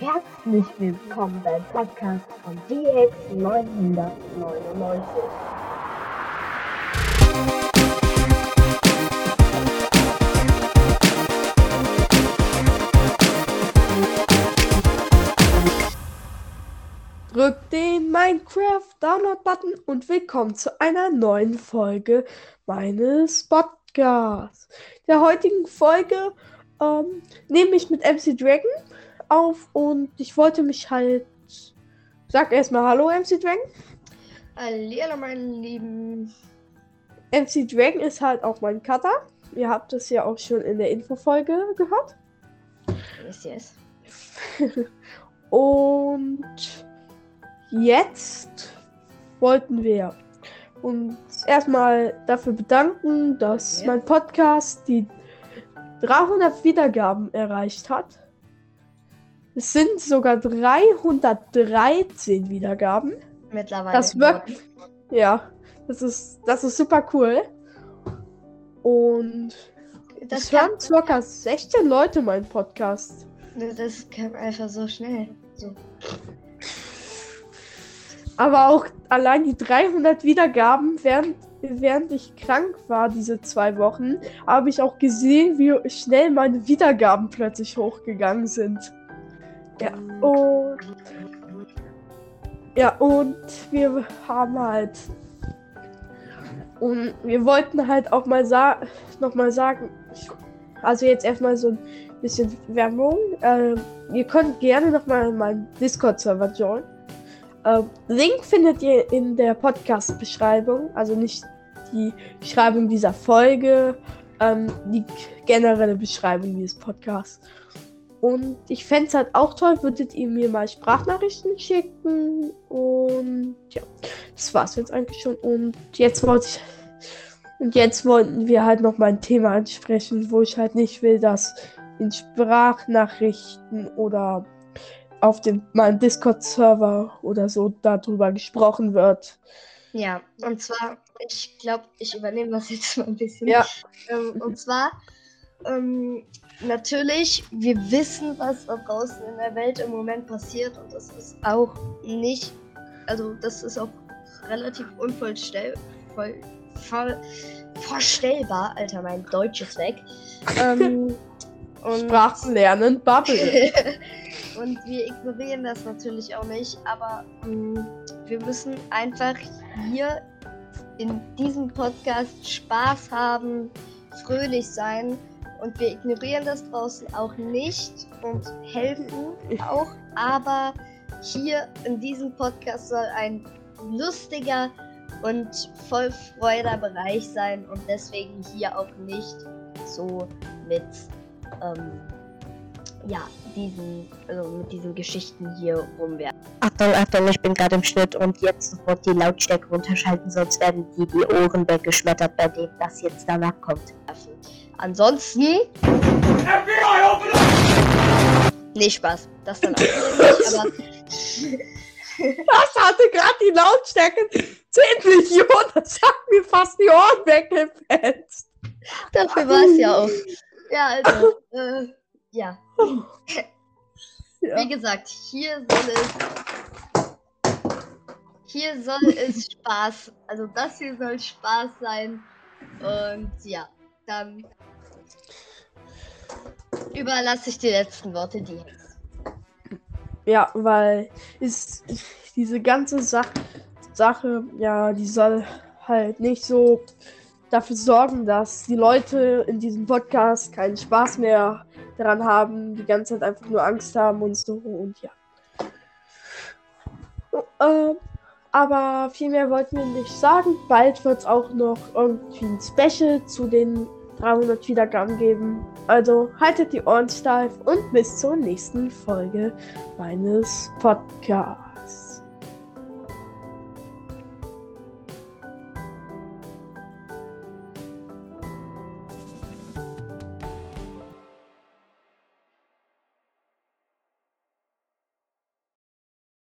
Herzlich willkommen beim Podcast von DX 999. Drückt den Minecraft Download-Button und willkommen zu einer neuen Folge meines Podcasts. Der heutigen Folge ähm, nehme ich mit MC Dragon auf und ich wollte mich halt. Sag erstmal Hallo, MC Dragon. Hallo, meine Lieben. MC Dragon ist halt auch mein Cutter. Ihr habt es ja auch schon in der Infofolge gehört. Yes, yes. und jetzt wollten wir uns erstmal dafür bedanken, dass Ja. mein Podcast die 300 Wiedergaben erreicht hat. Es sind sogar 313 Wiedergaben. Mittlerweile. Das wirkt. Ja, das ist, das ist super cool. Und Das es hören circa 16 Leute meinen Podcast. das kam einfach so schnell. So. Aber auch allein die 300 Wiedergaben, während, während ich krank war, diese zwei Wochen, habe ich auch gesehen, wie schnell meine Wiedergaben plötzlich hochgegangen sind. Ja, und. Ja, und wir haben halt. Und wir wollten halt auch mal sa nochmal sagen. Also jetzt erstmal so ein bisschen Werbung. Ähm, ihr könnt gerne nochmal in meinen Discord-Server joinen. Ähm, Link findet ihr in der Podcast-Beschreibung. Also nicht die Beschreibung dieser Folge, ähm, die generelle Beschreibung dieses Podcasts. Und ich fände es halt auch toll, würdet ihr mir mal Sprachnachrichten schicken. Und ja, das war's jetzt eigentlich schon. Und jetzt wollte ich. Und jetzt wollten wir halt noch mal ein Thema ansprechen, wo ich halt nicht will, dass in Sprachnachrichten oder auf dem meinem Discord-Server oder so darüber gesprochen wird. Ja, und zwar, ich glaube, ich übernehme das jetzt mal ein bisschen. Ja. Ähm, und zwar, ähm, natürlich, wir wissen, was da draußen in der Welt im Moment passiert und das ist auch nicht, also das ist auch relativ unvollstell, voll, voll, vorstellbar. Alter, mein Deutsch ist weg. Ähm, und Sprachen lernen, Bubble. und wir ignorieren das natürlich auch nicht, aber mh, wir müssen einfach hier in diesem Podcast Spaß haben, fröhlich sein und wir ignorieren das draußen auch nicht und helfen auch, aber hier in diesem Podcast soll ein lustiger und voll freuder Bereich sein und deswegen hier auch nicht so mit ähm, ja, diesen, also mit diesen Geschichten hier rumwerfen. Achtung, Achtung, ich bin gerade im Schnitt und jetzt sofort die Lautstärke runterschalten, sonst werden die die Ohren weggeschmettert, bei dem das jetzt danach kommt. Ansonsten. Nee, Spaß. Das dann auch aber Das hatte gerade die Lautstärke 10 Millionen. Das hat mir fast die Ohren weggefetzt. dafür war es ja auch. Ja, also, äh, ja. Ja. Wie gesagt, hier soll es. Hier soll es Spaß. Also das hier soll Spaß sein. Und ja, dann überlasse ich die letzten Worte dir. Ja, weil ist diese ganze Sach Sache, ja, die soll halt nicht so dafür sorgen, dass die Leute in diesem Podcast keinen Spaß mehr daran haben, die ganze Zeit einfach nur Angst haben und so und ja. Ähm, aber viel mehr wollten wir nicht sagen. Bald wird es auch noch irgendwie ein Special zu den 300 Wiedergaben geben. Also haltet die Ohren steif und bis zur nächsten Folge meines Podcasts.